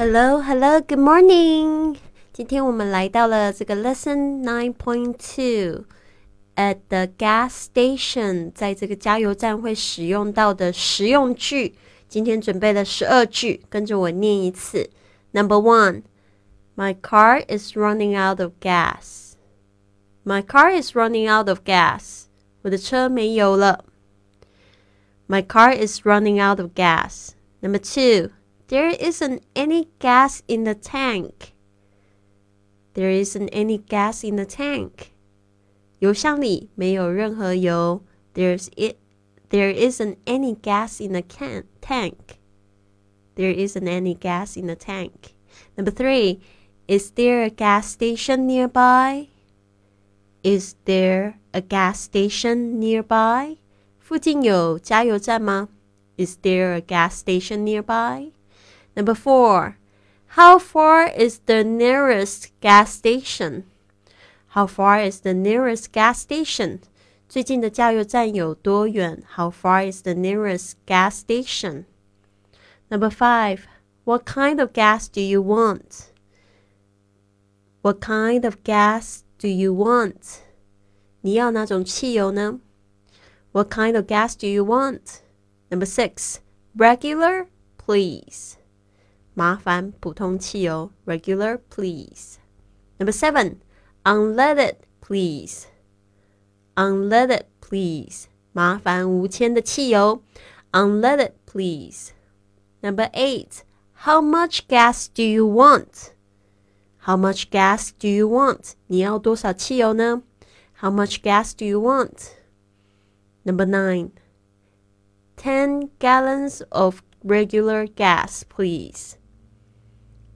Hello, hello, good morning. 今天我们来到了这个 Lesson Nine Point Two at the gas station，在这个加油站会使用到的实用句。今天准备了十二句，跟着我念一次。Number one, my car is running out of gas. My car is running out of gas. 我的车没油了。My car is running out of gas. Number two, there isn't any gas in the tank. There isn't any gas in the tank. 油箱里没有任何油。There's it. There isn't any gas in the can tank. There isn't any gas in the tank. Number three, is there a gas station nearby? Is there a gas station nearby? 附近有加油站吗？Is there a gas station nearby? Number four, how far is the nearest gas station? How far is the nearest gas station? 最近的加油站有多远？How far is the nearest gas station? Number five, what kind of gas do you want? What kind of gas do you want? 你要哪种汽油呢？What kind of gas do you want? Number six, regular, please. 麻烦普通汽油，regular, please. Number seven, unleaded, please. Unleaded, please. 麻烦无铅的汽油，unleaded, please. Number eight, how much gas do you want? How much gas do you want? 你要多少汽油呢？How much gas do you want? Number nine, ten gallons of regular gas, please.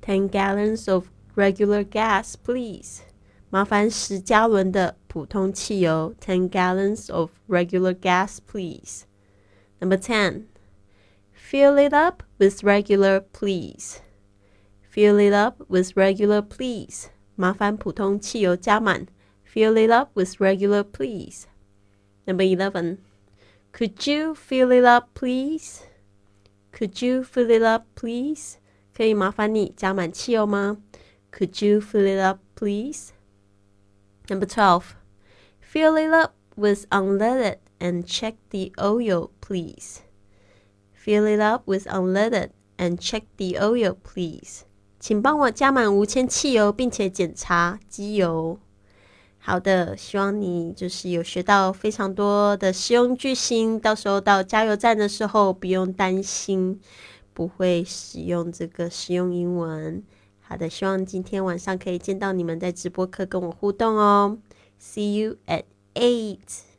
Ten gallons of regular gas, please. 麻烦十加仑的普通汽油，ten gallons of regular gas, please. Number ten, fill it up with regular, please. Fill it up with regular, please. 麻烦普通汽油加满。Fill it up with regular, please. Number eleven, could you fill it up, please? Could you fill it up, please? 可以麻烦你加满汽油吗？Could you fill it up, please? Number 12. Fill it up with unleaded and check the oil, please. Fill it up with unleaded and check the oil, please. 请帮我加满无铅汽油，并且检查机油。好的，希望你就是有学到非常多的实用句型，到时候到加油站的时候不用担心不会使用这个实用英文。好的，希望今天晚上可以见到你们在直播课跟我互动哦。See you at eight.